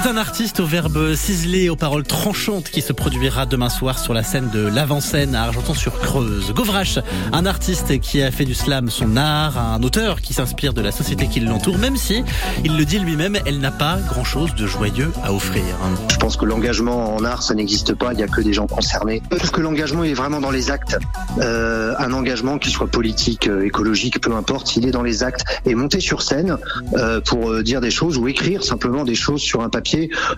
C'est un artiste au verbe ciselé, aux paroles tranchantes qui se produira demain soir sur la scène de l'avant-scène à Argenton-sur-Creuse. Govrache, un artiste qui a fait du slam son art, un auteur qui s'inspire de la société qui l'entoure, même si, il le dit lui-même, elle n'a pas grand-chose de joyeux à offrir. Je pense que l'engagement en art, ça n'existe pas, il n'y a que des gens concernés. Je trouve que l'engagement est vraiment dans les actes. Euh, un engagement, qu'il soit politique, euh, écologique, peu importe, il est dans les actes. Et monter sur scène euh, pour dire des choses ou écrire simplement des choses sur un papier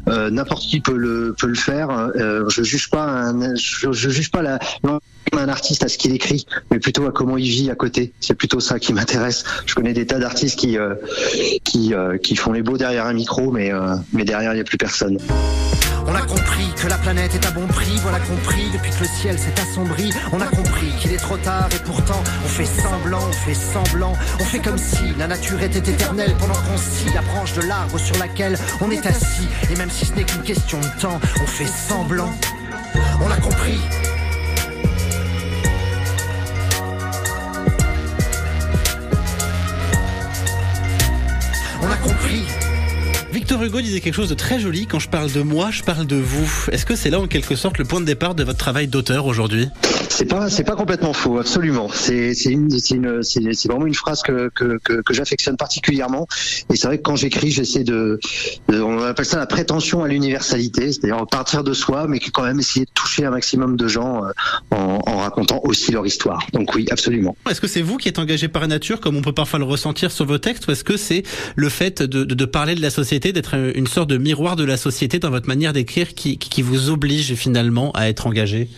euh, n'importe qui peut le peut le faire. Euh, je juge pas un, je, juge pas la un artiste à ce qu'il écrit, mais plutôt à comment il vit à côté. C'est plutôt ça qui m'intéresse. Je connais des tas d'artistes qui euh, qui euh, qui font les beaux derrière un micro, mais euh, mais derrière il n'y a plus personne. On a compris que la planète est à bon prix, voilà compris depuis que le ciel s'est assombri. On a compris qu'il est trop tard et pourtant on fait semblant, on fait semblant, on fait comme si la nature était éternelle pendant qu'on scie la branche de l'arbre sur laquelle on est assis. Et même si ce n'est qu'une question de temps, on fait semblant. On a compris. On a compris. Victor Hugo disait quelque chose de très joli. Quand je parle de moi, je parle de vous. Est-ce que c'est là en quelque sorte le point de départ de votre travail d'auteur aujourd'hui? C'est pas c'est pas complètement faux, absolument. C'est c'est une c'est une c'est c'est vraiment une phrase que que que, que j'affectionne particulièrement. Et c'est vrai que quand j'écris, j'essaie de, de- on appelle ça la prétention à l'universalité, c'est-à-dire partir de soi, mais quand même essayer de toucher un maximum de gens euh, en, en racontant aussi leur histoire. Donc oui, absolument. Est-ce que c'est vous qui êtes engagé par nature, comme on peut parfois le ressentir sur vos textes, ou est-ce que c'est le fait de, de, de parler de la société, d'être une sorte de miroir de la société dans votre manière d'écrire qui, vous oblige finalement à être engagé?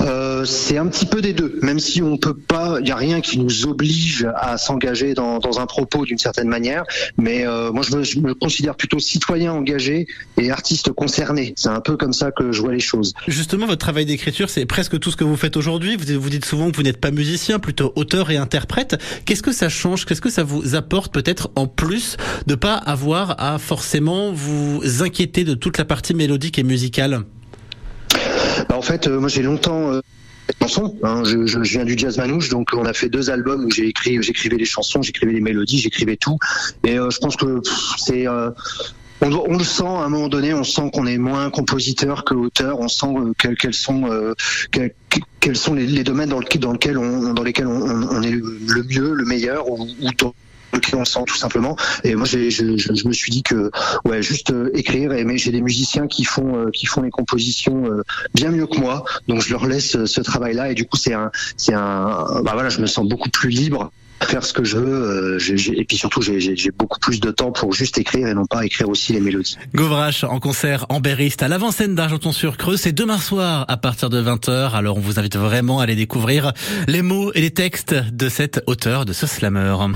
Euh, c'est un petit peu des deux, même si on peut pas, il y a rien qui nous oblige à s'engager dans, dans un propos d'une certaine manière. Mais euh, moi, je me, je me considère plutôt citoyen engagé et artiste concerné. C'est un peu comme ça que je vois les choses. Justement, votre travail d'écriture, c'est presque tout ce que vous faites aujourd'hui. Vous, vous dites souvent que vous n'êtes pas musicien, plutôt auteur et interprète. Qu'est-ce que ça change? Qu'est-ce que ça vous apporte peut-être en plus de pas avoir à forcément vous inquiéter de toute la partie mélodique et musicale? En fait, euh, moi, j'ai longtemps euh, chansons. Hein. Je, viens du jazz manouche, donc on a fait deux albums où j'écrivais les chansons, j'écrivais les mélodies, j'écrivais tout. Et euh, je pense que c'est on, le sent à un moment donné, on sent qu'on est moins compositeur que auteur, on sent quels, sont quels, sont les, domaines dans, le, dans, lequel dans lesquels on, est le, le mieux, le meilleur, ou, ou dans lequel on le sent tout simplement. Et moi, je, me suis dit que ouais, juste euh, écrire. Et mais j'ai des musiciens qui font euh, qui font les compositions euh, bien mieux que moi, donc je leur laisse ce travail-là. Et du coup, c'est un c'est un bah voilà, je me sens beaucoup plus libre faire ce que je veux et puis surtout j'ai- beaucoup plus de temps pour juste écrire et non pas écrire aussi les mélodies. Govrache en concert en à l'avant-scène d'Argenton-sur-Creuse. C'est demain soir à partir de 20h. Alors on vous invite vraiment à aller découvrir les mots et les textes de cet auteur, de ce slammer.